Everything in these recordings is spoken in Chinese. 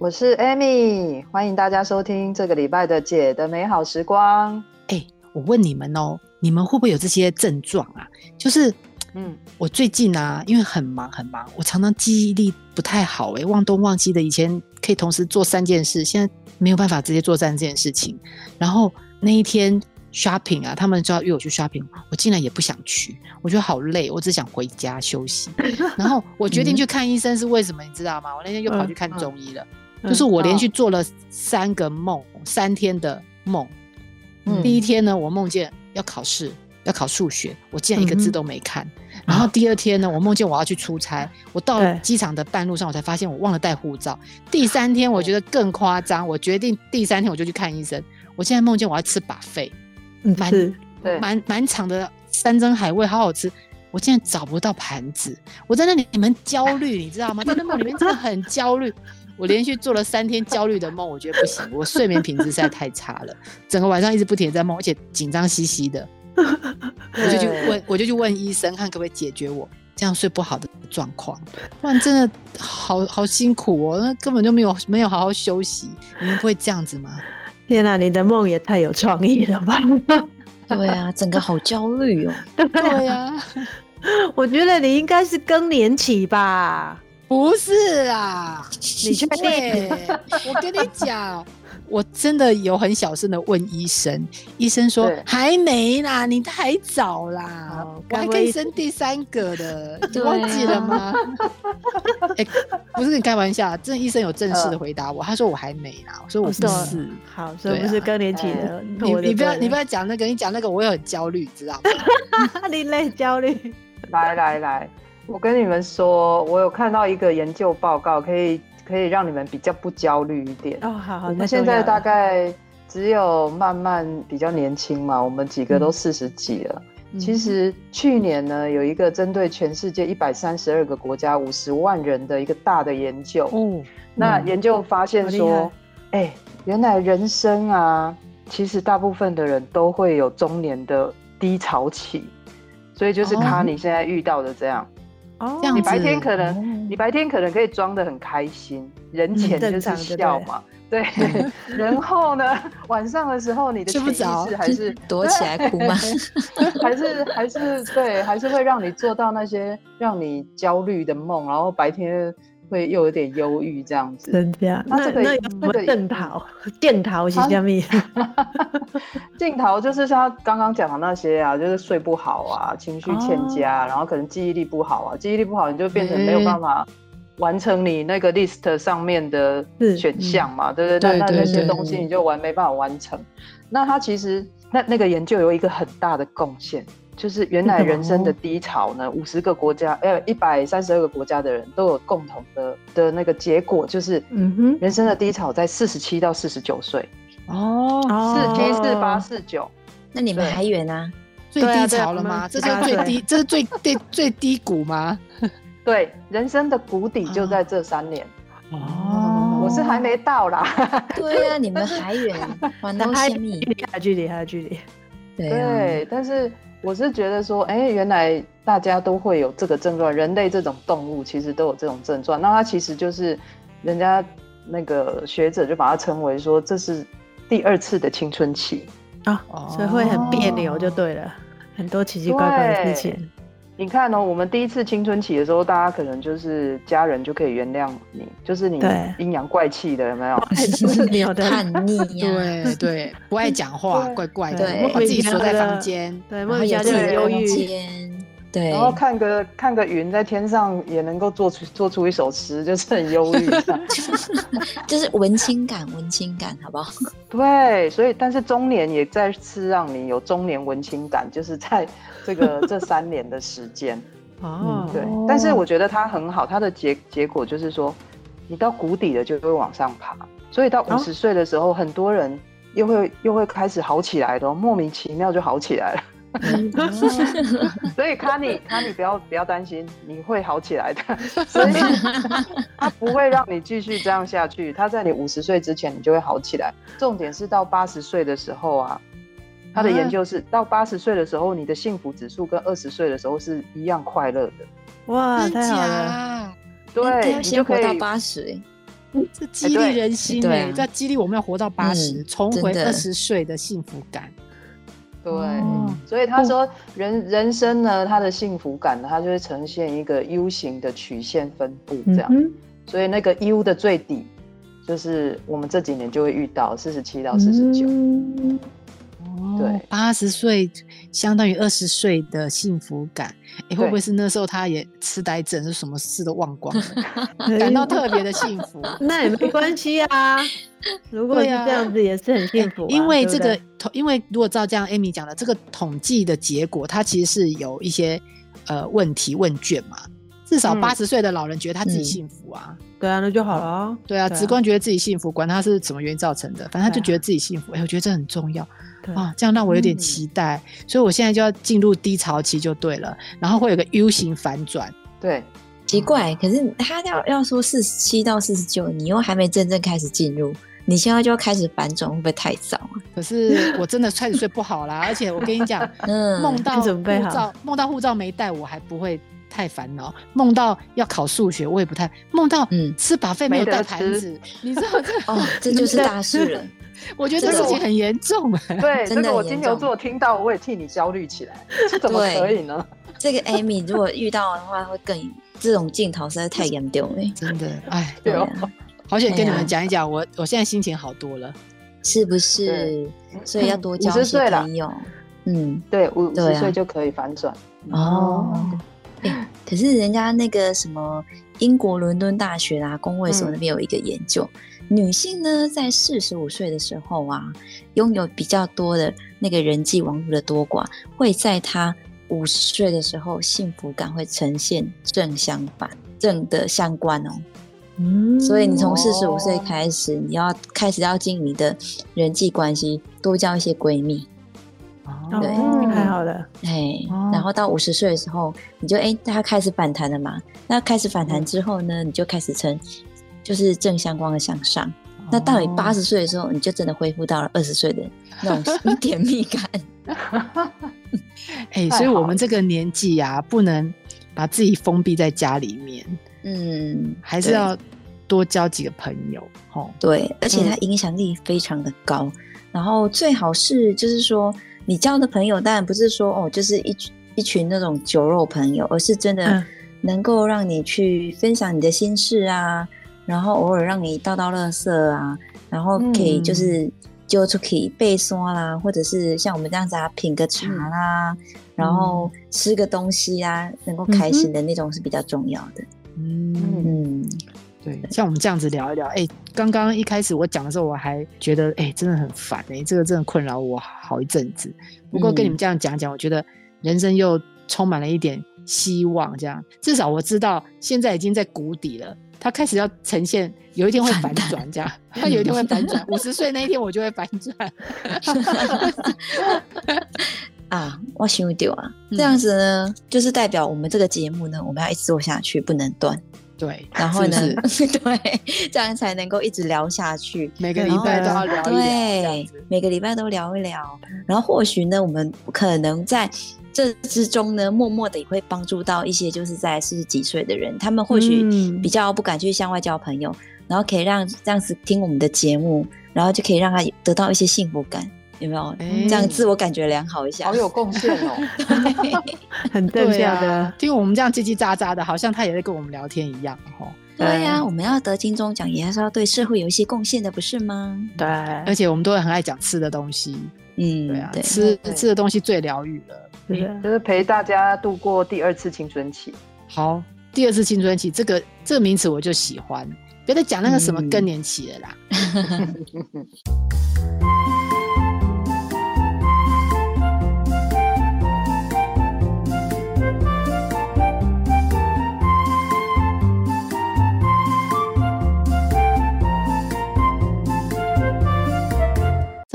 我是 Amy，欢迎大家收听这个礼拜的姐的美好时光。哎，我问你们哦，你们会不会有这些症状啊？就是，嗯，我最近啊，因为很忙很忙，我常常记忆力不太好，哎，忘东忘西的。以前可以同时做三件事，现在没有办法直接做三件事情。然后那一天。shopping 啊，他们就要约我去 shopping，我竟然也不想去，我觉得好累，我只想回家休息。然后我决定去看医生是为什么，你知道吗？我那天又跑去看中医了，就是我连续做了三个梦，三天的梦。第一天呢，我梦见要考试，要考数学，我竟然一个字都没看。然后第二天呢，我梦见我要去出差，我到机场的半路上，我才发现我忘了带护照。第三天我觉得更夸张，我决定第三天我就去看医生。我现在梦见我要吃把肺。蛮对，蛮蛮长的山珍海味，好好吃。我现在找不到盘子，我在那里，你们焦虑，你知道吗？在那梦里面真的很焦虑。我连续做了三天焦虑的梦，我觉得不行，我睡眠品质实在太差了，整个晚上一直不停在梦，而且紧张兮兮的。我就去问，我就去问医生，看可不可以解决我这样睡不好的状况。不然真的好好辛苦哦，那根本就没有没有好好休息。你们不会这样子吗？天哪，你的梦也太有创意了吧！对啊，整个好焦虑哦。对啊，我觉得你应该是更年期吧？不是啦，你确定？我跟你讲。我真的有很小声的问医生，医生说还没啦，你太早啦，我还可以生第三个的，你忘记了吗？哎，不是跟你开玩笑，这医生有正式的回答我，他说我还没啦，我说我是是，好，所以不是更年期的。你你不要你不要讲那个，你讲那个我也很焦虑，知道吗？你累焦虑，来来来，我跟你们说，我有看到一个研究报告，可以。可以让你们比较不焦虑一点哦。好，好，我们现在大概只有慢慢比较年轻嘛，我们几个都四十几了。其实去年呢，有一个针对全世界一百三十二个国家五十万人的一个大的研究。嗯，那研究发现说，哎，原来人生啊，其实大部分的人都会有中年的低潮期，所以就是卡你现在遇到的这样。哦，你白天可能你白天可能可以装的很开心，人前就是笑嘛，对。然后呢，晚上的时候你的潜意识还是躲起来哭吗？还是还是对，还是会让你做到那些让你焦虑的梦，然后白天。会又有点忧郁这样子，真的？那这个那个电桃，电桃是什么？镜头就是像刚刚讲的那些啊，就是睡不好啊，情绪欠佳，然后可能记忆力不好啊，记忆力不好你就变成没有办法完成你那个 list 上面的选项嘛，对不对？那那些东西你就完没办法完成。那他其实那那个研究有一个很大的贡献。就是原来人生的低潮呢，五十个国家，呃，一百三十二个国家的人都有共同的的那个结果，就是嗯哼，人生的低潮在四十七到四十九岁。哦，四七四八四九，那你们还远啊？最低潮了吗？这是最低，这是最低最低谷吗？对，人生的谷底就在这三年。哦，我是还没到啦。对啊，你们还远，还有距离，还有距离，还有距离。对，但是。我是觉得说，哎，原来大家都会有这个症状，人类这种动物其实都有这种症状。那它其实就是，人家那个学者就把它称为说，这是第二次的青春期啊，所以会很别扭就对了，很多奇奇怪怪的事情。你看哦，我们第一次青春期的时候，大家可能就是家人就可以原谅你，就是你阴阳怪气的有没有？是有叛逆呀，对 对，不爱讲话，怪怪的，把自己锁在房间，对，莫名其妙就很忧郁。对，然后看个看个云在天上也能够做出做出一首诗，就是很忧郁，就是文青感，文青感，好不好？对，所以但是中年也再次让你有中年文青感，就是在这个这三年的时间，嗯，对。但是我觉得它很好，它的结结果就是说，你到谷底了就会往上爬。所以到五十岁的时候，很多人又会又会开始好起来的，莫名其妙就好起来了。所以卡尼卡尼不要不要担心，你会好起来的。所以他不会让你继续这样下去，他在你五十岁之前你就会好起来。重点是到八十岁的时候啊，他的研究是到八十岁的时候，你的幸福指数跟二十岁的时候是一样快乐的。哇，太好了！对，你就活到八十这激励人心哎，在激励我们要活到八十，重回二十岁的幸福感。对，所以他说人人生呢，他的幸福感呢，它就会呈现一个 U 型的曲线分布这样。所以那个 U 的最底，就是我们这几年就会遇到四十七到四十九。对，八十岁相当于二十岁的幸福感，哎，会不会是那时候他也痴呆症，是什么事都忘光了，感到特别的幸福？那也没关系啊，如果是这样子也是很幸福。因为这个统，因为如果照这样，Amy 讲的这个统计的结果，它其实是有一些呃问题问卷嘛，至少八十岁的老人觉得他自己幸福啊，对啊，那就好了。对啊，直观觉得自己幸福，管他是什么原因造成的，反正他就觉得自己幸福。哎，我觉得这很重要。啊，这样让我有点期待，所以我现在就要进入低潮期就对了，然后会有个 U 型反转。对，奇怪，可是他要要说四十七到四十九，你又还没真正开始进入，你现在就要开始反转，会不会太早啊？可是我真的开始睡不好啦，而且我跟你讲，梦到护照梦到护照没带，我还不会太烦恼；梦到要考数学，我也不太梦到嗯吃把费没有带盘子，你知道这哦，这就是大事了。我觉得这事情很严重。对，这个我金牛座听到，我也替你焦虑起来。这怎么可以呢？这个 Amy 如果遇到的话，会更这种镜头实在太严重了。真的，哎，对哦，好想跟你们讲一讲，我我现在心情好多了，是不是？所以要多交些朋友。嗯，对，五十岁就可以反转。哦，可是人家那个什么英国伦敦大学啊，工卫所那边有一个研究。女性呢，在四十五岁的时候啊，拥有比较多的那个人际网络的多寡，会在她五十岁的时候，幸福感会呈现正相反，正的相关哦。嗯，所以你从四十五岁开始，你要开始要经营你的人际关系，多交一些闺蜜。哦，对，太好了。哎，然后到五十岁的时候，你就哎，它开始反弹了嘛？那开始反弹之后呢，你就开始成。就是正相关的向上，那到你八十岁的时候，你就真的恢复到了二十岁的那种甜蜜 感。哎，所以我们这个年纪呀，不能把自己封闭在家里面，嗯，还是要多交几个朋友。哦，对，而且它影响力非常的高。然后最好是就是说，你交的朋友当然不是说哦，就是一一群那种酒肉朋友，而是真的能够让你去分享你的心事啊。然后偶尔让你倒倒垃圾啊，然后可以就是就出可以背刷啦，或者是像我们这样子啊，品个茶啦，然后吃个东西啊，能够开心的那种是比较重要的。嗯，对，像我们这样子聊一聊，哎，刚刚一开始我讲的时候，我还觉得哎，真的很烦哎，这个真的困扰我好一阵子。不过跟你们这样讲讲，我觉得人生又充满了一点希望，这样至少我知道现在已经在谷底了。他开始要呈现，有一天会反转，这样。他有一天会反转，五十岁那一天我就会反转。啊，我想丢啊，这样子呢，就是代表我们这个节目呢，我们要一直做下去，不能断。对，然后呢，对，这样才能够一直聊下去。每个礼拜都要聊一聊，对，每个礼拜都聊一聊。然后或许呢，我们可能在。这之中呢，默默的也会帮助到一些就是在四十几岁的人，他们或许比较不敢去向外交朋友，然后可以让这样子听我们的节目，然后就可以让他得到一些幸福感，有没有？这样自我感觉良好一下，好有贡献哦，很正向的。听我们这样叽叽喳喳的，好像他也在跟我们聊天一样，哦。对呀，我们要得金钟奖，也还是要对社会有一些贡献的，不是吗？对，而且我们都会很爱讲吃的东西，嗯，对啊，吃吃的东西最疗愈了。就是陪大家度过第二次青春期。好，第二次青春期这个这个名词我就喜欢，别再讲那个什么更年期了啦。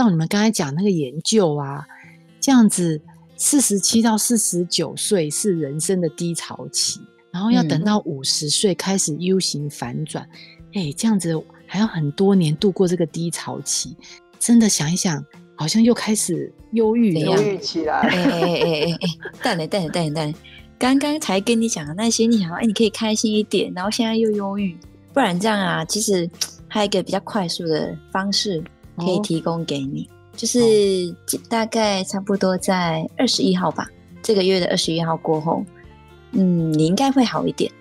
照你们刚才讲那个研究啊，这样子四十七到四十九岁是人生的低潮期，然后要等到五十岁开始 U 型反转，哎，这样子还要很多年度过这个低潮期，真的想一想，好像又开始忧郁，忧郁起来。哎哎哎哎哎，等等等等等，刚刚才跟你讲的那些，你想，哎，你可以开心一点，然后现在又忧郁，不然这样啊，其实。还有一个比较快速的方式可以提供给你，就是大概差不多在二十一号吧，这个月的二十一号过后，嗯，你应该会好一点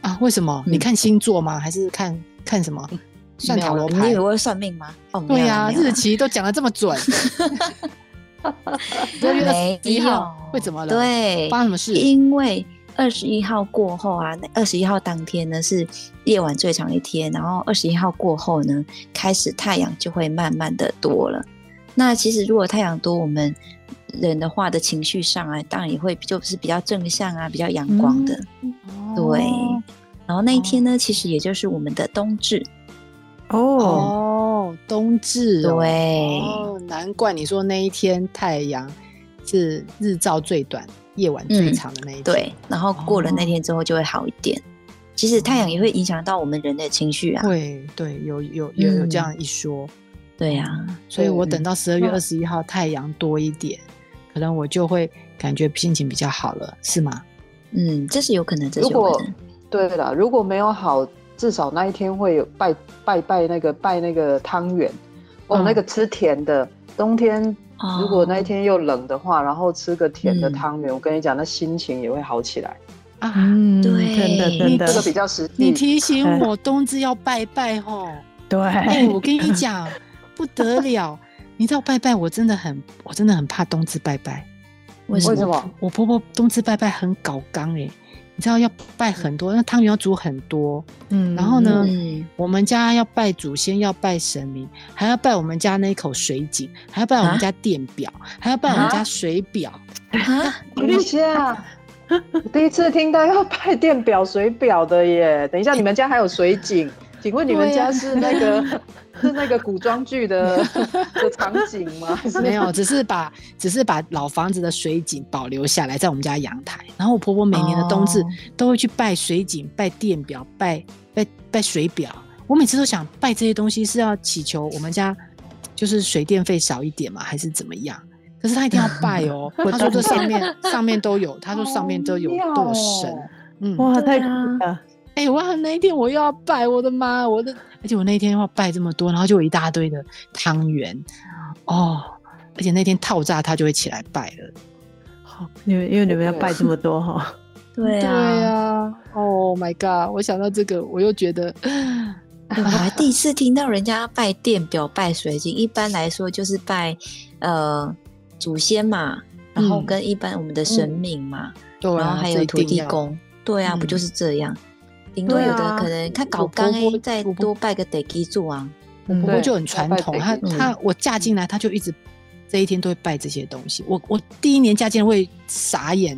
啊？为什么？你看星座吗？还是看看什么？算塔罗牌？你以为算命吗？哦，对呀，日期都讲的这么准。二十一号会怎么了？对，发生什么事？因为。二十一号过后啊，那二十一号当天呢是夜晚最长一天，然后二十一号过后呢，开始太阳就会慢慢的多了。那其实如果太阳多，我们人的话的情绪上啊，当然也会就是比较正向啊，比较阳光的。对。然后那一天呢，其实也就是我们的冬至。哦，冬至。对。哦，难怪你说那一天太阳是日照最短。夜晚最长的那一天，对，然后过了那天之后就会好一点。其实太阳也会影响到我们人的情绪啊。对对，有有有有这样一说。对呀，所以我等到十二月二十一号太阳多一点，可能我就会感觉心情比较好了，是吗？嗯，这是有可能。如果对了，如果没有好，至少那一天会有拜拜拜那个拜那个汤圆哦，那个吃甜的，冬天。如果那一天又冷的话，然后吃个甜的汤圆，我跟你讲，那心情也会好起来啊！对，真的真的，这个比较实际。你提醒 我冬至要拜拜吼。对，我跟你讲不得了，你知道拜拜，我真的很，我真的很怕冬至拜拜。为什么？我婆婆冬至拜拜很搞刚哎。你知道要拜很多，那汤圆要煮很多，嗯，然后呢，我们家要拜祖先，要拜神明，还要拜我们家那一口水井，还要拜我们家电表，还要拜我们家水表。啊，等一下，第一次听到要拜电表、水表的耶！等一下，你们家还有水井？请问你们家是那个 是那个古装剧的 的场景吗？没有，只是把只是把老房子的水井保留下来，在我们家阳台。然后我婆婆每年的冬至都会去拜水井、拜电表、拜拜拜水表。我每次都想拜这些东西是要祈求我们家就是水电费少一点嘛，还是怎么样？可是他一定要拜哦。他说这上面上面都有，他说上面都有都有神。嗯，哇，太酷了。哎，哇！那一天我又要拜，我的妈！我的，而且我那一天要拜这么多，然后就有一大堆的汤圆哦，而且那天套炸他就会起来拜了。好，因为因为你们要拜这么多哈。对啊，对啊。Oh my god！我想到这个，我又觉得，我还第一次听到人家拜电表、拜水晶。一般来说就是拜呃祖先嘛，然后跟一般我们的神明嘛，然后还有土地公。对啊，不就是这样？顶多有的可能他搞干哎，再多拜个得基做啊。我婆婆就很传统，她她我嫁进来，她就一直这一天都会拜这些东西。我我第一年嫁进来会傻眼，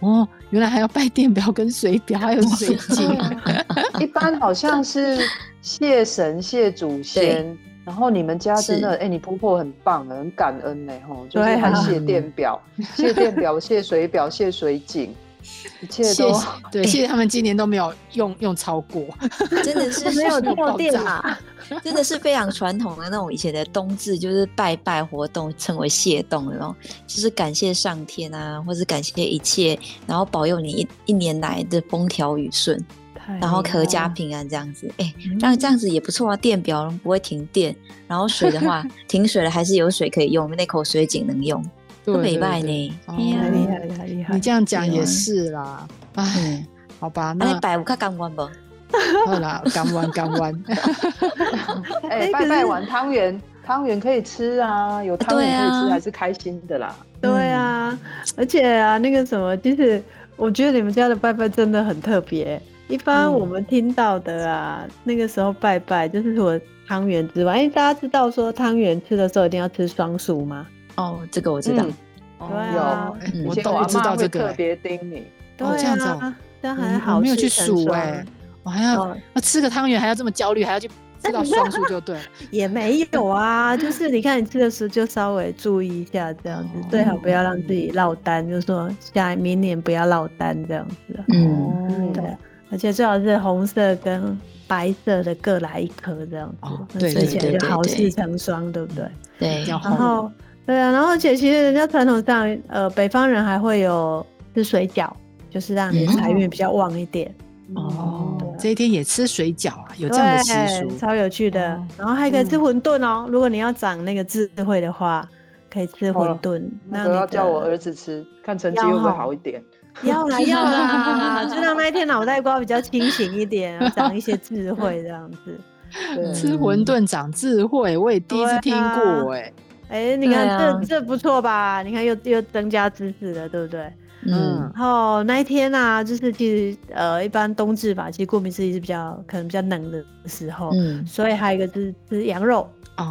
哦，原来还要拜电表跟水表，还有水晶。一般好像是谢神谢祖先，然后你们家真的哎，你婆婆很棒，很感恩呢吼，就是还谢电表、谢电表、谢水表、谢水井。一切都对，谢谢他们今年都没有用用超过，真的是没有跳电嘛，真的是非常传统的那种以前的冬至，就是拜拜活动，称为谢冬，然后就是感谢上天啊，或是感谢一切，然后保佑你一一年来的风调雨顺，然后阖家平安这样子。哎，那这样子也不错啊，电表不会停电，然后水的话 停水了还是有水可以用，那口水井能用。都没拜呢，厉害厉害厉害厉害！你这样讲也是啦，哎，好吧，那你拜五卡干完不？好啦，干完干完。哎，拜拜完汤圆，汤圆可以吃啊，有汤圆可以吃还是开心的啦。对啊，而且啊，那个什么，其实我觉得你们家的拜拜真的很特别。一般我们听到的啊，那个时候拜拜就是除了汤圆之外，因为，大家知道说汤圆吃的时候一定要吃双数吗？哦，这个我知道，有，我都知道这个，特别叮你，哦，这样子，这样还好，没有去数哎，我还要要吃个汤圆，还要这么焦虑，还要去吃到双数就对。也没有啊，就是你看你吃的时候就稍微注意一下，这样子最好不要让自己落单，就是说下明年不要落单这样子。嗯，对，而且最好是红色跟白色的各来一颗这样子，吃起来就好事成双，对不对？对，然后对啊，然后而且其实人家传统上，呃，北方人还会有吃水饺，就是让你财运比较旺一点。哦，这一天也吃水饺啊，有这样的习俗，超有趣的。然后还可以吃馄饨哦，如果你要长那个智慧的话，可以吃馄饨。那我要叫我儿子吃，看成绩会不会好一点。要啦 要啦，就让那一天脑袋瓜比较清醒一点，长一些智慧这样子。吃馄饨长智慧，我也第一次听过哎。哎，你看这这不错吧？你看又又增加知识了，对不对？嗯，然后那一天呢，就是其实呃，一般冬至吧，其实顾名思义是比较可能比较冷的时候，嗯，所以还有一个是吃羊肉，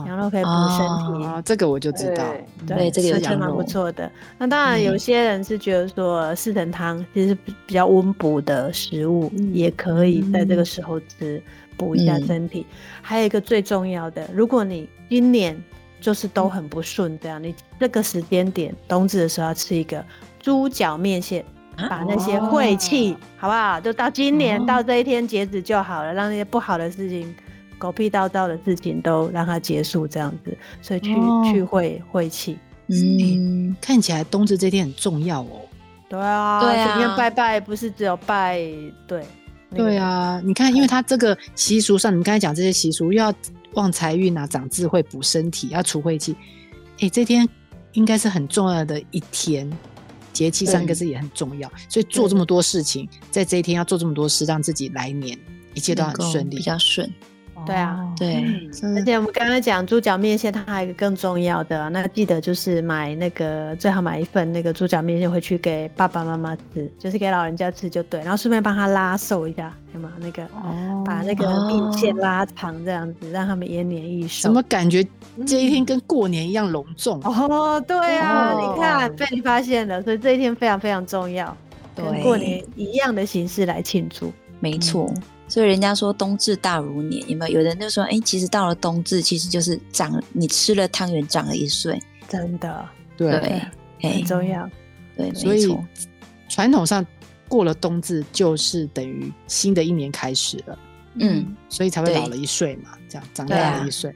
羊肉可以补身体，这个我就知道，对，这个是蛮不错的。那当然有些人是觉得说四神汤其实比较温补的食物，也可以在这个时候吃，补一下身体。还有一个最重要的，如果你今年就是都很不顺，这样你这个时间点冬至的时候要吃一个。猪脚面线，把那些晦气，好不好？就到今年到这一天截止就好了，让那些不好的事情、狗屁叨叨的事情都让它结束，这样子，所以去去晦晦气。嗯，看起来冬至这天很重要哦。对啊，对啊，今天拜拜不是只有拜，对，对啊。你看，因为他这个习俗上，你刚才讲这些习俗，又要旺财运啊，长智慧，补身体，要除晦气。哎，这天应该是很重要的一天。节气三个字也很重要，所以做这么多事情，在这一天要做这么多事，让自己来年一切都很顺利，比较顺。对啊，对，而且我们刚刚讲猪脚面线，它还有一个更重要的，那记得就是买那个最好买一份那个猪脚面线回去给爸爸妈妈吃，就是给老人家吃就对，然后顺便帮他拉瘦一下，有吗？那个把那个面线拉长这样子，让他们延年益寿。怎么感觉这一天跟过年一样隆重？哦，对啊，你看被你发现了，所以这一天非常非常重要，跟过年一样的形式来庆祝，没错。所以人家说冬至大如年，有没有？有人就说，哎，其实到了冬至，其实就是长你吃了汤圆长了一岁，真的，对，很重要，对，所以传统上过了冬至就是等于新的一年开始了，嗯，所以才会老了一岁嘛，这样长大了一岁，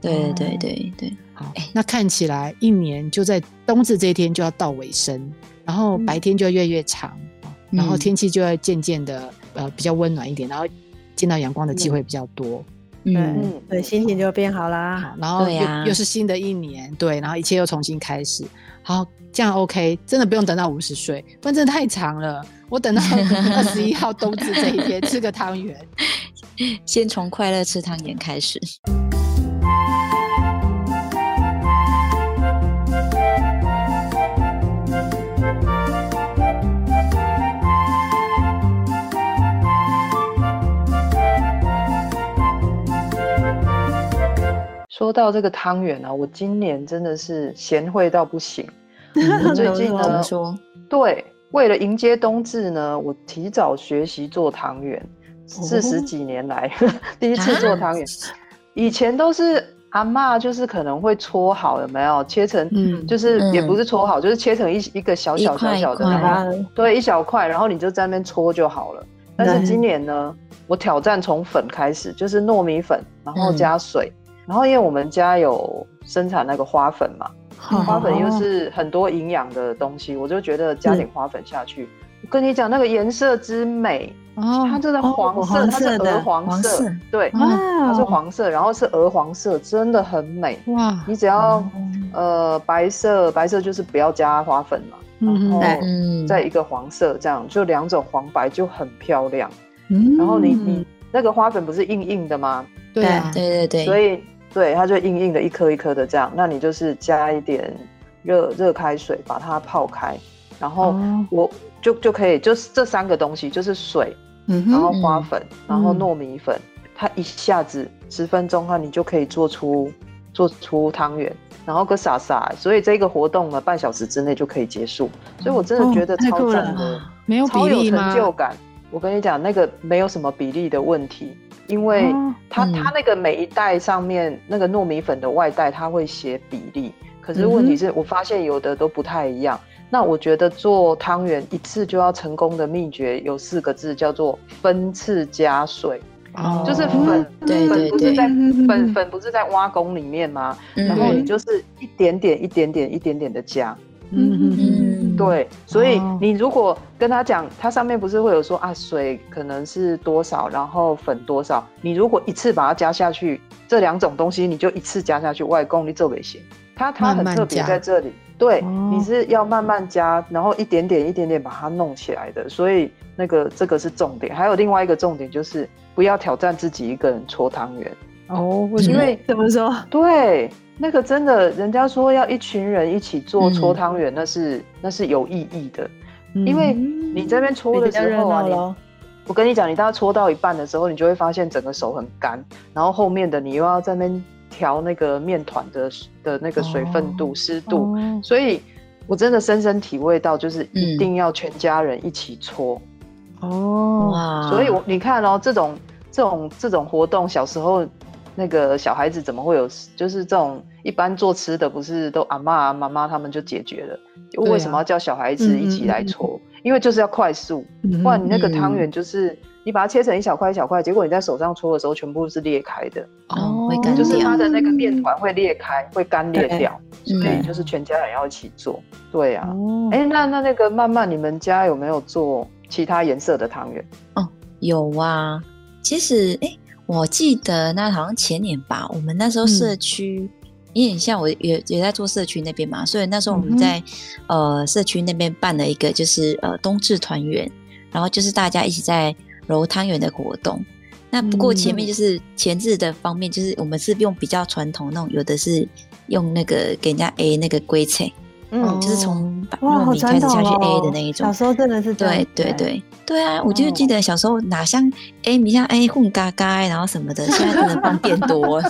对对对对，好，那看起来一年就在冬至这一天就要到尾声，然后白天就要越来越长，然后天气就要渐渐的。呃，比较温暖一点，然后见到阳光的机会比较多，嗯，对，心情就变好啦。然后又又是新的一年，对，然后一切又重新开始。好，这样 OK，真的不用等到五十岁，不然真的太长了。我等到 二十一号冬至这一天吃个汤圆，先从快乐吃汤圆开始。说到这个汤圆啊，我今年真的是贤惠到不行。最近呢，对，为了迎接冬至呢，我提早学习做汤圆。四十几年来 第一次做汤圆，以前都是阿妈，就是可能会搓好，有没有切成？嗯，就是也不是搓好，就是切成一一个小小小小的，对，一小块，然后你就在那边搓就好了。但是今年呢，我挑战从粉开始，就是糯米粉，然后加水。然后因为我们家有生产那个花粉嘛，花粉又是很多营养的东西，我就觉得加点花粉下去，我跟你讲那个颜色之美，它真的黄色，它是鹅黄色，对，它是黄色，然后是鹅黄色，真的很美。哇！你只要呃白色，白色就是不要加花粉嘛，然后再一个黄色，这样就两种黄白就很漂亮。然后你你那个花粉不是硬硬的吗？对对对对，所以。对，它就硬硬的，一颗一颗的这样。那你就是加一点热热开水，把它泡开，然后我就就可以，就是这三个东西，就是水，然后花粉，然后糯米粉，它一下子十分钟哈，你就可以做出做出汤圆，然后个傻傻。所以这个活动呢，半小时之内就可以结束。所以我真的觉得超赞的，没有比例成就感。我跟你讲，那个没有什么比例的问题。因为它它那个每一袋上面那个糯米粉的外袋，它会写比例。可是问题是我发现有的都不太一样。那我觉得做汤圆一次就要成功的秘诀有四个字，叫做分次加水。哦，就是粉粉不是在粉粉不是在挖工里面吗？然后你就是一点点一点点一点点的加。嗯嗯嗯，对。所以你如果跟他讲，它上面不是会有说啊，水可能是多少，然后粉多少？你如果一次把它加下去，这两种东西你就一次加下去，外公你做不行。它它很特别在这里。对，你是要慢慢加，然后一点点一点点把它弄起来的，所以那个这个是重点。还有另外一个重点就是不要挑战自己一个人搓汤圆哦，因为 怎么说？对，那个真的，人家说要一群人一起做搓汤圆，那是那是有意义的，因为你这边搓的时候啊，你我跟你讲，你大概搓到一半的时候，你就会发现整个手很干，然后后面的你又要在那边。调那个面团的的那个水分度、湿度，所以我真的深深体会到，就是一定要全家人一起搓哦。所以，我你看哦，这种这种这种活动，小时候那个小孩子怎么会有？就是这种一般做吃的，不是都阿妈妈妈他们就解决了？为什么要叫小孩子一起来搓？因为就是要快速，不然你那个汤圆就是。你把它切成一小块一小块，结果你在手上搓的时候，全部是裂开的哦，会干就是它的那个面团会裂开，会干裂掉。所以就是全家人要一起做。对啊，哎，那那那个曼曼，你们家有没有做其他颜色的汤圆？哦，有啊。其实，哎，我记得那好像前年吧，我们那时候社区，因为像我也也在做社区那边嘛，所以那时候我们在呃社区那边办了一个就是呃冬至团圆，然后就是大家一起在。揉汤圆的活动，那不过前面就是前置的方面，就是我们是用比较传统那种，有的是用那个给人家 A 那个龟菜，嗯，就是从糯米开始下去 A 的那一种。小时候真的是对对对对啊！我就记得小时候哪像 A 米像 A 混嘎嘎，然后什么的，现在真的方便多。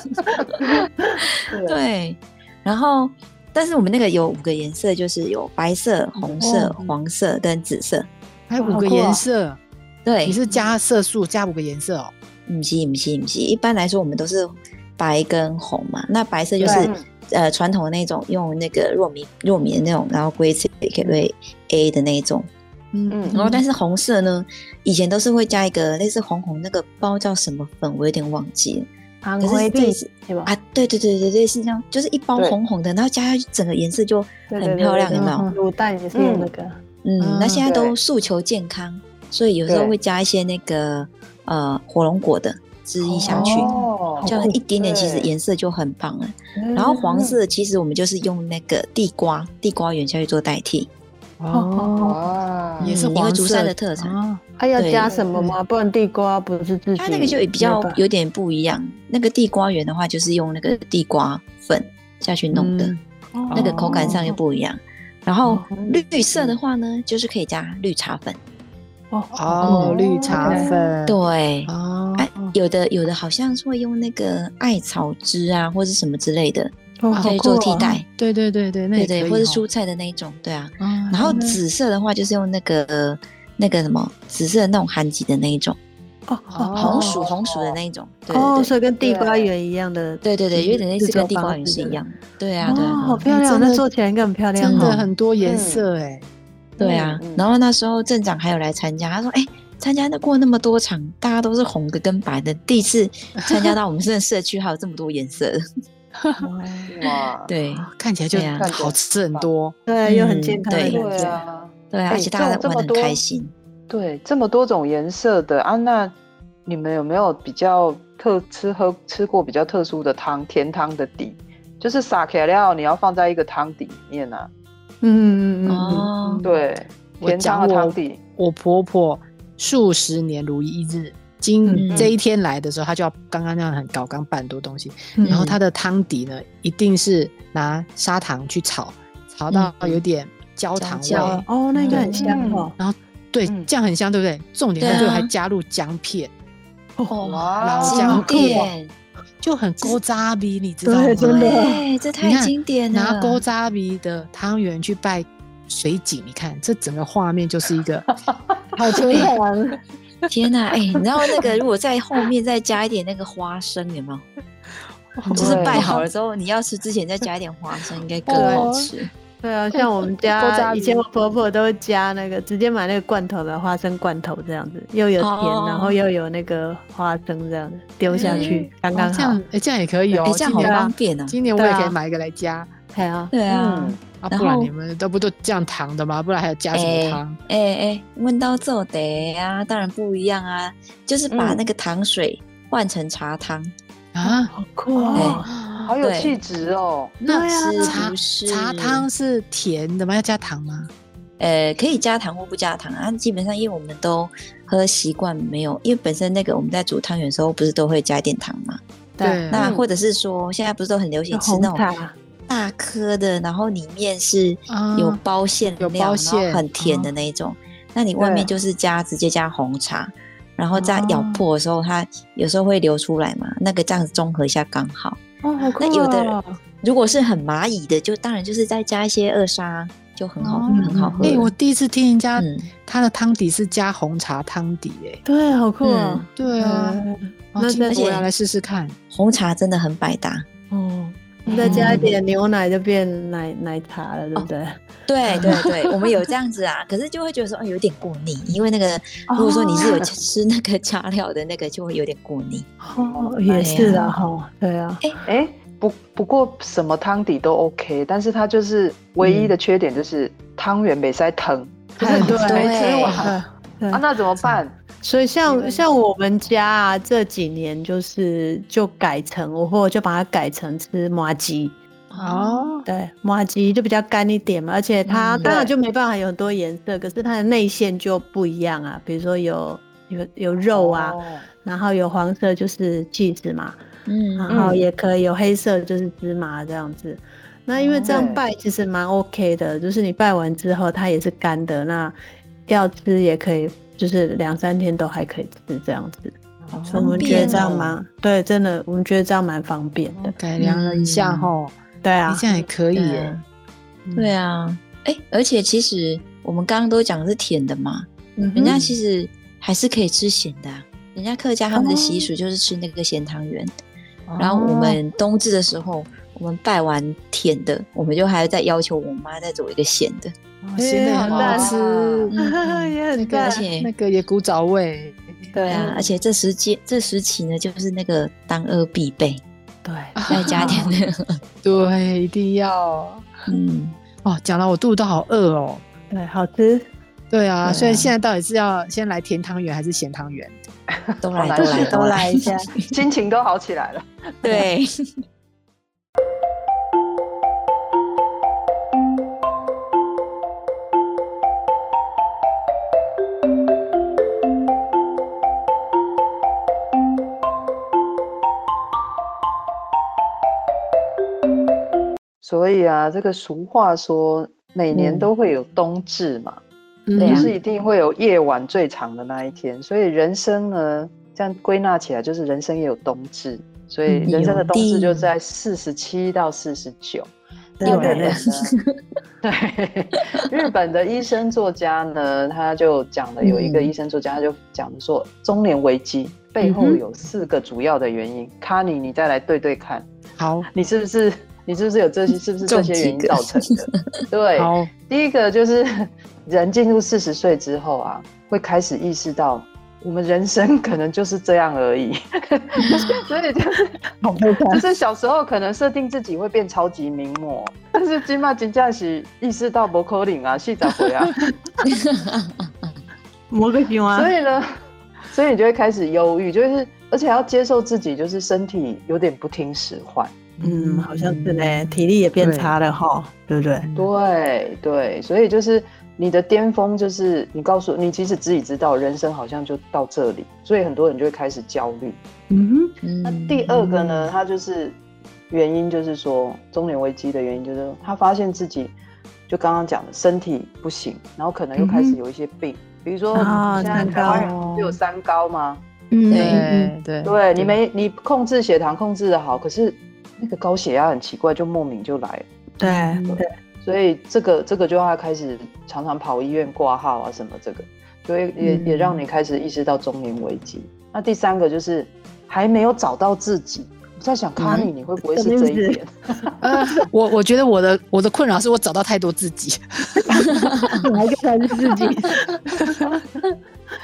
对，然后但是我们那个有五个颜色，就是有白色、红色、黄色跟紫色，还有五个颜色。对，你是加色素加五个颜色哦？不是不是不是，一般来说我们都是白跟红嘛。那白色就是呃传统的那种，用那个糯米糯米的那种，然后硅层可不可以 A 的那种。嗯嗯。然后但是红色呢，以前都是会加一个类似红红那个包叫什么粉，我有点忘记了。啊，对对对对对，是这样，就是一包红红的，然后加下去整个颜色就很漂亮，有没有？卤蛋也是用那个。嗯，那现在都诉求健康。所以有时候会加一些那个呃火龙果的汁液下去，就一点点，其实颜色就很棒了。然后黄色其实我们就是用那个地瓜地瓜圆下去做代替。哦，也是因为竹山的特产。还要加什么吗？不然地瓜不是自己？它那个就比较有点不一样。那个地瓜圆的话，就是用那个地瓜粉下去弄的，那个口感上又不一样。然后绿色的话呢，就是可以加绿茶粉。哦，绿茶粉，对，哦，哎，有的有的好像是会用那个艾草汁啊，或者什么之类的，可以做替代。对对对对，对对，或者蔬菜的那种，对啊。然后紫色的话，就是用那个那个什么紫色那种韩吉的那一种，哦，红薯红薯的那一种，哦，所以跟地瓜圆一样的，对对对，有点类似跟地瓜圆是一样，对啊，对，好漂亮，那做起来应该很漂亮，真的很多颜色哎。对啊，然后那时候镇长还有来参加，他说：“哎，参加那过那么多场，大家都是红的跟白的，第一次参加到我们这个社区还有这么多颜色。”哇，对，看起来就好吃很多，对，又很健康，对啊，对，而且大家玩很开心。对，这么多种颜色的啊，那你们有没有比较特吃喝吃过比较特殊的汤？甜汤的底就是撒开料，你要放在一个汤底里面呢？嗯嗯嗯哦，对，我讲我我婆婆数十年如一日，今这一天来的时候，她就要刚刚那样很搞刚拌很多东西，然后她的汤底呢，一定是拿砂糖去炒，炒到有点焦糖味。哦，那个很香哦。然后对，这样很香，对不对？重点在最后还加入姜片，哇，老姜片。就很勾扎鼻，你知道吗？对，这太经典了。拿勾扎鼻的汤圆去拜水井，你看这整个画面就是一个 好传统。天哪，哎，你知道那个如果在后面再加一点那个花生，有没有？就是拜好了之后，你要吃之前再加一点花生，应该更好吃。对啊，像我们家 以前我婆婆都加那个，直接买那个罐头的花生罐头这样子，又有甜，然后又有那个花生这样子丢下去，刚刚好。这样哎，这样也可以哦，这样好方便啊！今年我也可以买一个来加。对啊，对啊。啊，不然你们都不都降糖的吗？不然还要加什么糖？哎哎，问到做的啊，当然不一样啊，就是把那个糖水换成茶汤啊，好酷哦，好有气质哦。那茶茶汤是甜的吗？要加糖吗？呃，可以加糖或不加糖啊。基本上，因为我们都喝习惯没有，因为本身那个我们在煮汤圆的时候，不是都会加一点糖吗？对。那或者是说，现在不是都很流行吃那种大颗的，然后里面是有包馅料，然后很甜的那种。那你外面就是加直接加红茶，然后再咬破的时候，它有时候会流出来嘛。那个这样子综合一下刚好。哦，好那有的人如果是很蚂蚁的，就当然就是再加一些二砂，就很好很好喝。哎，我第一次听人家他的汤底是加红茶汤底，哎，对，好酷啊！对啊，那而且要来试试看，红茶真的很百搭。哦。你再加一点牛奶，就变奶奶茶了，对不对？对对对，我们有这样子啊，可是就会觉得说，哦，有点过腻，因为那个如果说你是有吃那个加料的那个，就会有点过腻。哦，也是啊，哈，对啊。哎。哎，不不过什么汤底都 OK，但是它就是唯一的缺点就是汤圆没塞疼，就是没吃完啊，那怎么办？所以像像我们家啊，这几年就是就改成，我或者就把它改成吃麻吉哦，对，麻吉就比较干一点嘛，而且它当然就没办法有很多颜色，可是它的内馅就不一样啊，比如说有有有肉啊，然后有黄色就是 cheese 嘛，嗯，然后也可以有黑色就是芝麻这样子。那因为这样拜其实蛮 OK 的，就是你拜完之后它也是干的，那要吃也可以。就是两三天都还可以吃这样子，我们觉得这样蛮对，真的我们觉得这样蛮方便的。改良了一下吼，对啊，这样也可以耶。对啊，哎，而且其实我们刚刚都讲是甜的嘛，人家其实还是可以吃咸的。人家客家他们的习俗就是吃那个咸汤圆，然后我们冬至的时候，我们拜完甜的，我们就还要再要求我妈再做一个咸的。咸的很好吃，也很而且那个也古早味。对啊，而且这时节这时期呢，就是那个当二必备。对，再加点那个，对，一定要。嗯，哦，讲到我肚子都好饿哦。对，好吃。对啊，所以现在到底是要先来甜汤圆还是咸汤圆？都来，都来，都来一下，心情都好起来了。对。所以啊，这个俗话说，每年都会有冬至嘛，就是一定会有夜晚最长的那一天。所以人生呢，这样归纳起来，就是人生也有冬至。所以人生的冬至就在四十七到四十九。日本的 对日本的医生作家呢，他就讲了有一个医生作家，他就讲说，中年危机背后有四个主要的原因。卡尼，你再来对对看，好，你是不是？你是不是有这些？是不是这些原因造成的？对，第一个就是 人进入四十岁之后啊，会开始意识到我们人生可能就是这样而已，所以就是就是小时候可能设定自己会变超级名模，但是今嘛金驾驶意识到不可能啊，细咋回啊？摸个型啊！所以呢，所以你就会开始忧郁，就是而且要接受自己就是身体有点不听使唤。嗯，好像是呢，体力也变差了哈，对。不对？对对，所以就是你的巅峰，就是你告诉你，其实自己知道，人生好像就到这里，所以很多人就会开始焦虑。嗯哼，那第二个呢，他就是原因，就是说中年危机的原因，就是他发现自己就刚刚讲的身体不行，然后可能又开始有一些病，比如说现在台湾人不有三高吗？嗯，对对。对，你没你控制血糖控制的好，可是。那个高血压很奇怪，就莫名就来。对对，所以这个这个就要开始常常跑医院挂号啊什么这个。所以也也让你开始意识到中年危机。那第三个就是还没有找到自己。我在想，卡尼，你会不会是这一点？我我觉得我的我的困扰是我找到太多自己，哪一个才是自己？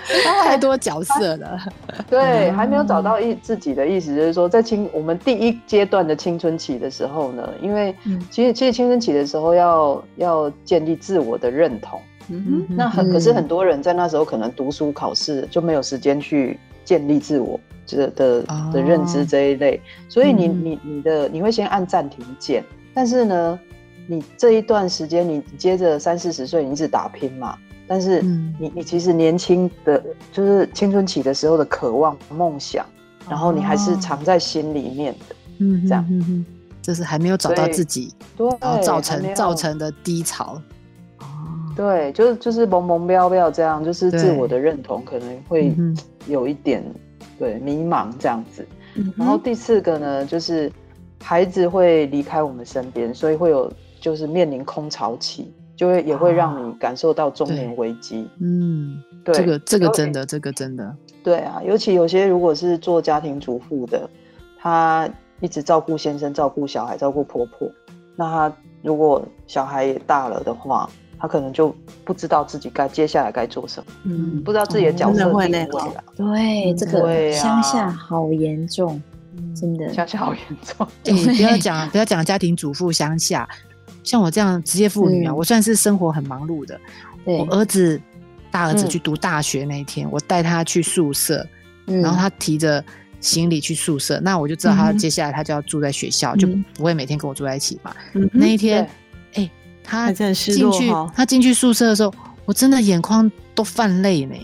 太多角色了，对，还没有找到一自己的意思，就是说，在青我们第一阶段的青春期的时候呢，因为其实其实青春期的时候要要建立自我的认同，嗯那很可是很多人在那时候可能读书考试就没有时间去建立自我的的的认知这一类，所以你你你的你会先按暂停键，但是呢，你这一段时间你接着三四十岁你一直打拼嘛。但是你你其实年轻的，就是青春期的时候的渴望、梦想，然后你还是藏在心里面的，嗯，这样，就是还没有找到自己，对，然后造成造成的低潮，哦，对，就是就是蒙蒙标标这样，就是自我的认同可能会有一点对迷茫这样子。然后第四个呢，就是孩子会离开我们身边，所以会有就是面临空巢期。就会也会让你感受到中年危机，嗯，对，这个这个真的，这个真的，对啊，尤其有些如果是做家庭主妇的，她一直照顾先生、照顾小孩、照顾婆婆，那她如果小孩也大了的话，她可能就不知道自己该接下来该做什么，嗯，不知道自己的角色定位了。对，这个乡下好严重，真的乡下好严重。你不要讲不要讲家庭主妇乡下。像我这样职业妇女啊，我算是生活很忙碌的。我儿子大儿子去读大学那一天，我带他去宿舍，然后他提着行李去宿舍，那我就知道他接下来他就要住在学校，就不会每天跟我住在一起嘛。那一天，哎，他进去他进去宿舍的时候，我真的眼眶都泛泪呢。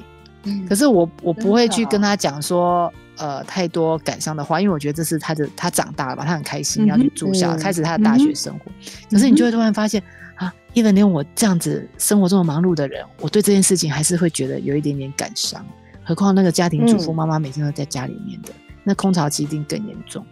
可是我我不会去跟他讲说。呃，太多感伤的话，因为我觉得这是他的，他长大了吧，他很开心要去住校，开始他的大学生活。可是你就会突然发现啊，even 连我这样子生活这么忙碌的人，我对这件事情还是会觉得有一点点感伤。何况那个家庭主妇妈妈每天都在家里面的，那空巢期一定更严重。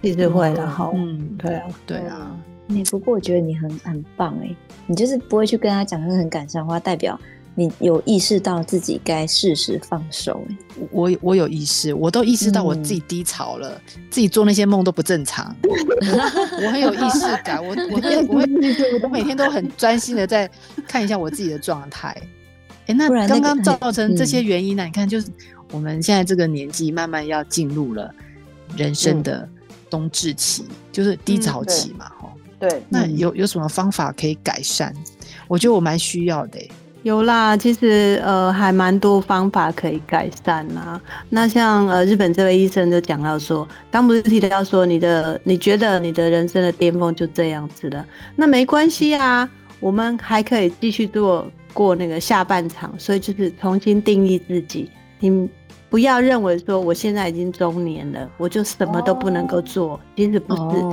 一直会的，好，嗯，对啊，对啊。你不过我觉得你很很棒哎，你就是不会去跟他讲那很感伤的话，代表。你有意识到自己该适时放手？我我有意识，我都意识到我自己低潮了，自己做那些梦都不正常。我很有意识感，我我会我我 每天都很专心的在看一下我自己的状态。哎，那刚刚造成这些原因呢？你看，就是我们现在这个年纪，慢慢要进入了人生的冬至期，就是低潮期嘛，哈。对。那有有什么方法可以改善？我觉得我蛮需要的。有啦，其实呃还蛮多方法可以改善呐。那像呃日本这位医生就讲到说，刚不是提到说你的你觉得你的人生的巅峰就这样子了，那没关系啊，我们还可以继续做过那个下半场，所以就是重新定义自己。你不要认为说我现在已经中年了，我就什么都不能够做，其实不是。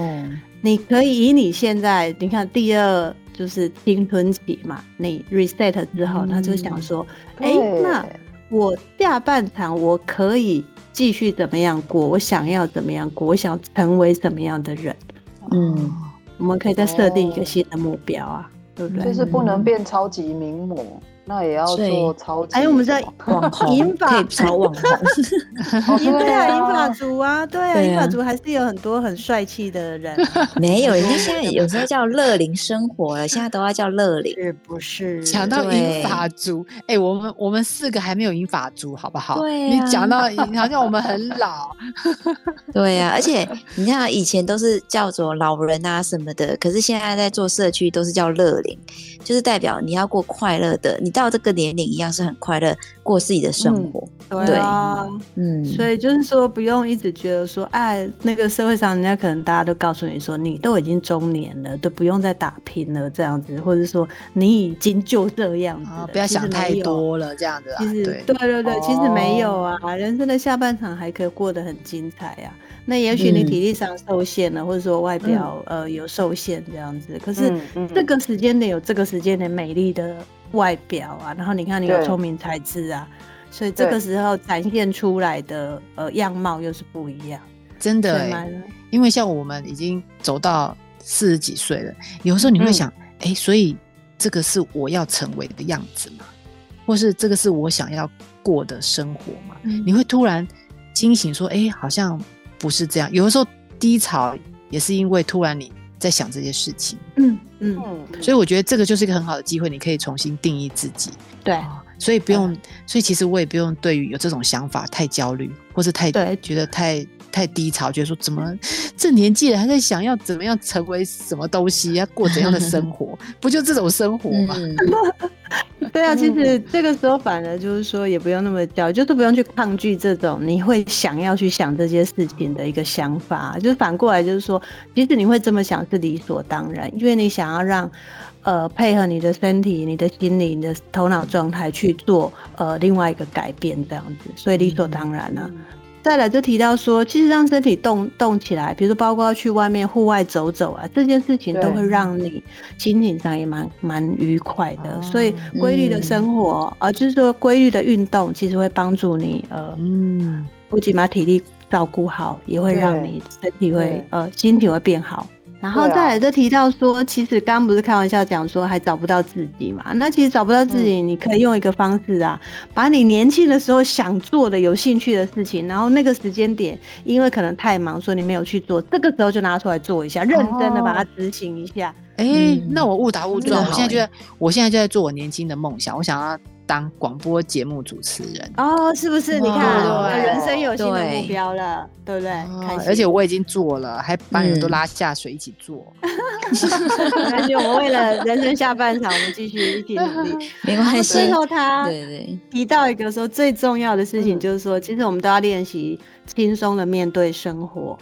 你可以以你现在你看第二。就是青春期嘛，你 reset 之后，他就想说，哎，那我下半场我可以继续怎么样过？我想要怎么样过？我想成为什么样的人？嗯，我们可以再设定一个新的目标啊，对不对？就是不能变超级名模。那也要做超级，哎，我们在网红，银发超网红，对啊，银发族啊，对啊，银发族还是有很多很帅气的人。没有，人家现在有时候叫乐龄生活了，现在都要叫乐龄，是不是？讲到银发族，哎，我们我们四个还没有银发族，好不好？对你讲到好像我们很老。对呀，而且你看以前都是叫做老人啊什么的，可是现在在做社区都是叫乐龄，就是代表你要过快乐的你。到这个年龄一样是很快乐过自己的生活，对啊，嗯，所以就是说不用一直觉得说，哎，那个社会上人家可能大家都告诉你说，你都已经中年了，都不用再打拼了这样子，或者说你已经就这样子，不要想太多了这样子啊。其实对。对对，其实没有啊，人生的下半场还可以过得很精彩呀。那也许你体力上受限了，或者说外表呃有受限这样子，可是这个时间点有这个时间点美丽的。外表啊，然后你看你有聪明才智啊，所以这个时候展现出来的呃样貌又是不一样，真的。因为像我们已经走到四十几岁了，有时候你会想，哎，所以这个是我要成为的样子吗？或是这个是我想要过的生活嘛？你会突然惊醒说，哎，好像不是这样。有的时候低潮也是因为突然你在想这些事情。嗯嗯，所以我觉得这个就是一个很好的机会，你可以重新定义自己。对，所以不用，所以其实我也不用对于有这种想法太焦虑，或是太觉得太。太低潮，觉得说怎么这年纪了还在想要怎么样成为什么东西，要过怎样的生活？不就这种生活吗？对啊，其实这个时候反而就是说，也不用那么焦，就是不用去抗拒这种你会想要去想这些事情的一个想法。就是反过来，就是说，其实你会这么想是理所当然，因为你想要让呃配合你的身体、你的心理、你的头脑状态去做呃另外一个改变，这样子，所以理所当然了。再来就提到说，其实让身体动动起来，比如说包括去外面户外走走啊，这件事情都会让你心情上也蛮蛮愉快的。所以规律的生活，啊，就是说规律的运动，其实会帮助你，呃，嗯，不仅把体力照顾好，也会让你身体会，呃，心情会变好。然后再来就提到说，其实刚刚不是开玩笑讲说还找不到自己嘛？那其实找不到自己，你可以用一个方式啊，把你年轻的时候想做的、有兴趣的事情，然后那个时间点，因为可能太忙，所以你没有去做，这个时候就拿出来做一下，认真的把它执行一下。哎，那我误打误撞，我现在就在，我现在就在做我年轻的梦想，我想要。当广播节目主持人哦，是不是？你看，人生有新的目标了，对不对？而且我已经做了，还把你们都拉下水一起做。而且我们为了人生下半场，我们继续一起努力。没关系。最后他对对提到一个说最重要的事情，就是说，其实我们都要练习轻松的面对生活。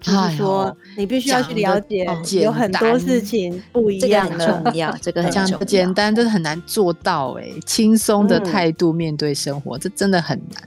就是说，你必须要去了解，有很多事情不一样的，重要，这个 很重要。简单，真的很难做到。哎，轻松的态度面对生活，这真的很难。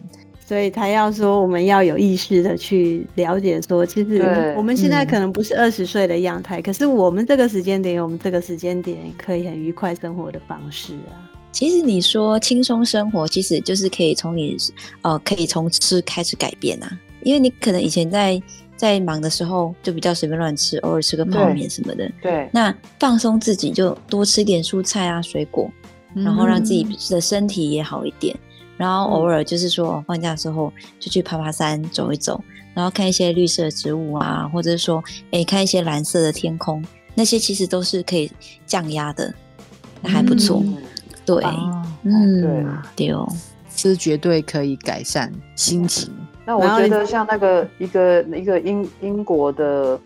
所以他要说，我们要有意识的去了解，说其实我们现在可能不是二十岁的样态，可是我们这个时间点，我们这个时间点可以很愉快生活的方式啊。其实你说轻松生活，其实就是可以从你呃，可以从吃开始改变啊，因为你可能以前在。在忙的时候就比较随便乱吃，偶尔吃个泡面什么的。对，那放松自己就多吃点蔬菜啊、水果，然后让自己的身体也好一点。然后偶尔就是说放假的时候就去爬爬山、走一走，然后看一些绿色植物啊，或者是说哎看一些蓝色的天空，那些其实都是可以降压的，那还不错。对，嗯，对对哦，是绝对可以改善心情。那我觉得像那个一个一个英英国的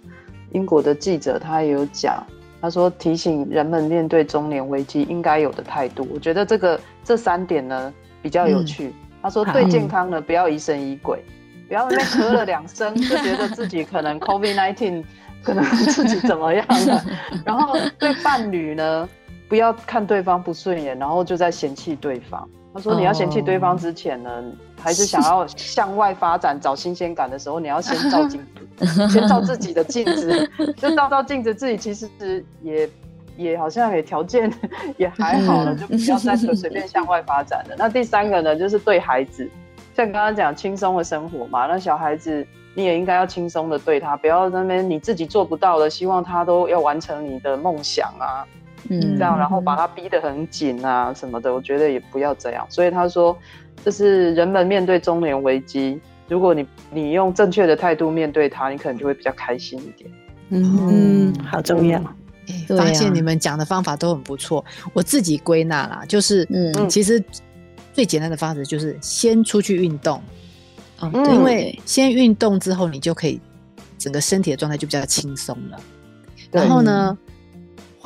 英国的记者，他也有讲，他说提醒人们面对中年危机应该有的态度。我觉得这个这三点呢比较有趣。他说对健康呢不要疑神疑鬼，不要那边咳了两声就觉得自己可能 COVID nineteen 可能 自己怎么样了。然后对伴侣呢不要看对方不顺眼，然后就在嫌弃对方。他说你要嫌弃对方之前呢。还是想要向外发展、找新鲜感的时候，你要先照镜子，先照自己的镜子，就照照镜子，自己其实也也好像也条件 也还好了，就不要再随便向外发展了。那第三个呢，就是对孩子，像刚刚讲轻松的生活嘛，那小孩子你也应该要轻松的对他，不要那边你自己做不到的，希望他都要完成你的梦想啊，嗯，这样然后把他逼得很紧啊什么的，我觉得也不要这样。所以他说。这是人们面对中年危机，如果你你用正确的态度面对他，你可能就会比较开心一点。嗯，好重要。发现你们讲的方法都很不错，我自己归纳啦，就是嗯，其实最简单的方式就是先出去运动，嗯，因为先运动之后，你就可以整个身体的状态就比较轻松了。然后呢？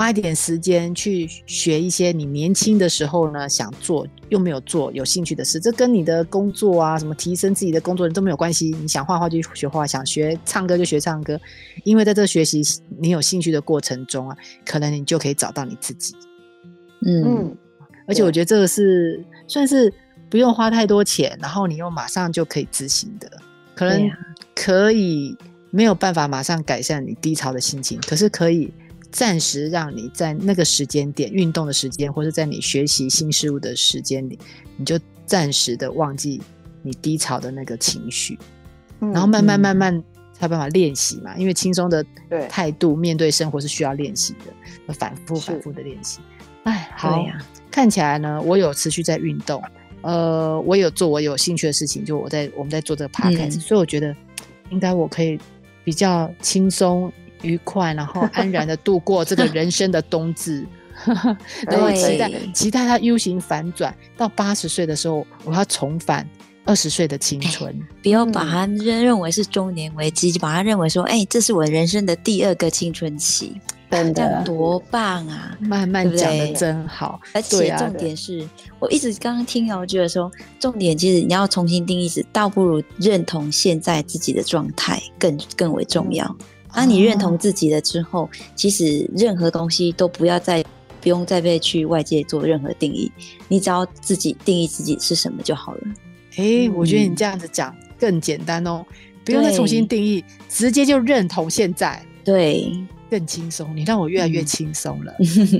花一点时间去学一些你年轻的时候呢想做又没有做有兴趣的事，这跟你的工作啊什么提升自己的工作人都没有关系。你想画画就学画，想学唱歌就学唱歌，因为在这学习你有兴趣的过程中啊，可能你就可以找到你自己。嗯，而且我觉得这个是算是不用花太多钱，然后你又马上就可以执行的，可能可以没有办法马上改善你低潮的心情，可是可以。暂时让你在那个时间点运动的时间，或者在你学习新事物的时间里，你就暂时的忘记你低潮的那个情绪，然后慢慢慢慢才有办法练习嘛。因为轻松的态度面对生活是需要练习的，反复反复的练习。哎，好呀，看起来呢，我有持续在运动，呃，我有做我有兴趣的事情，就我在我们在做这个 podcast，所以我觉得应该我可以比较轻松愉快，然后 安然的度过这个人生的冬至。然后期待期待他 U 型反转，到八十岁的时候，我要重返二十岁的青春。不要把它认认为是中年危机，就把它认为说，哎，这是我人生的第二个青春期，真的多棒啊！慢慢讲的真好，而且重点是我一直刚刚听啊，我觉得说，重点其实你要重新定义，是倒不如认同现在自己的状态更更为重要。当你认同自己了之后，其实任何东西都不要再。不用再被去外界做任何定义，你只要自己定义自己是什么就好了。哎，我觉得你这样子讲更简单哦，不用再重新定义，直接就认同现在，对，更轻松。你让我越来越轻松了。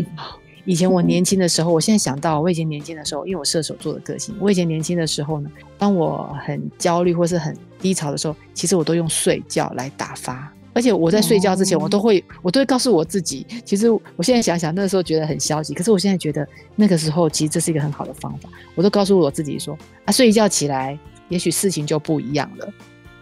以前我年轻的时候，我现在想到我以前年轻的时候，因为我射手座的个性，我以前年轻的时候呢，当我很焦虑或是很低潮的时候，其实我都用睡觉来打发。而且我在睡觉之前，我都会，我都会告诉我自己，其实我现在想想，那个时候觉得很消极，可是我现在觉得那个时候其实这是一个很好的方法。我都告诉我自己说，啊，睡一觉起来，也许事情就不一样了。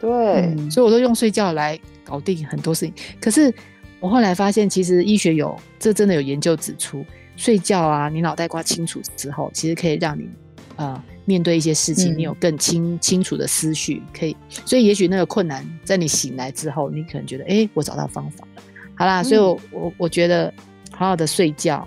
对，所以我都用睡觉来搞定很多事情。可是我后来发现，其实医学有这真的有研究指出，睡觉啊，你脑袋瓜清楚之后，其实可以让你啊。面对一些事情，你有更清清楚的思绪，可以，所以也许那个困难在你醒来之后，你可能觉得，哎，我找到方法了。好啦，所以我我我觉得好好的睡觉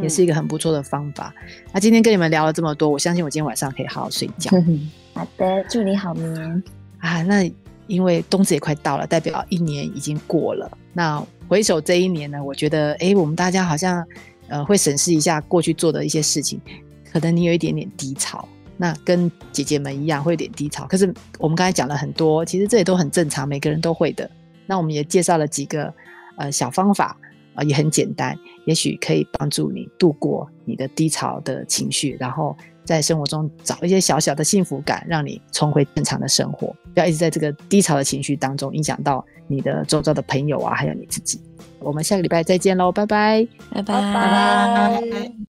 也是一个很不错的方法。那今天跟你们聊了这么多，我相信我今天晚上可以好好睡觉。好的，祝你好眠啊！那因为冬至也快到了，代表一年已经过了。那回首这一年呢，我觉得，哎，我们大家好像呃会审视一下过去做的一些事情，可能你有一点点低潮。那跟姐姐们一样会有点低潮，可是我们刚才讲了很多，其实这也都很正常，每个人都会的。那我们也介绍了几个呃小方法啊，也很简单，也许可以帮助你度过你的低潮的情绪，然后在生活中找一些小小的幸福感，让你重回正常的生活，不要一直在这个低潮的情绪当中影响到你的周遭的朋友啊，还有你自己。我们下个礼拜再见喽，拜拜，拜拜，拜拜。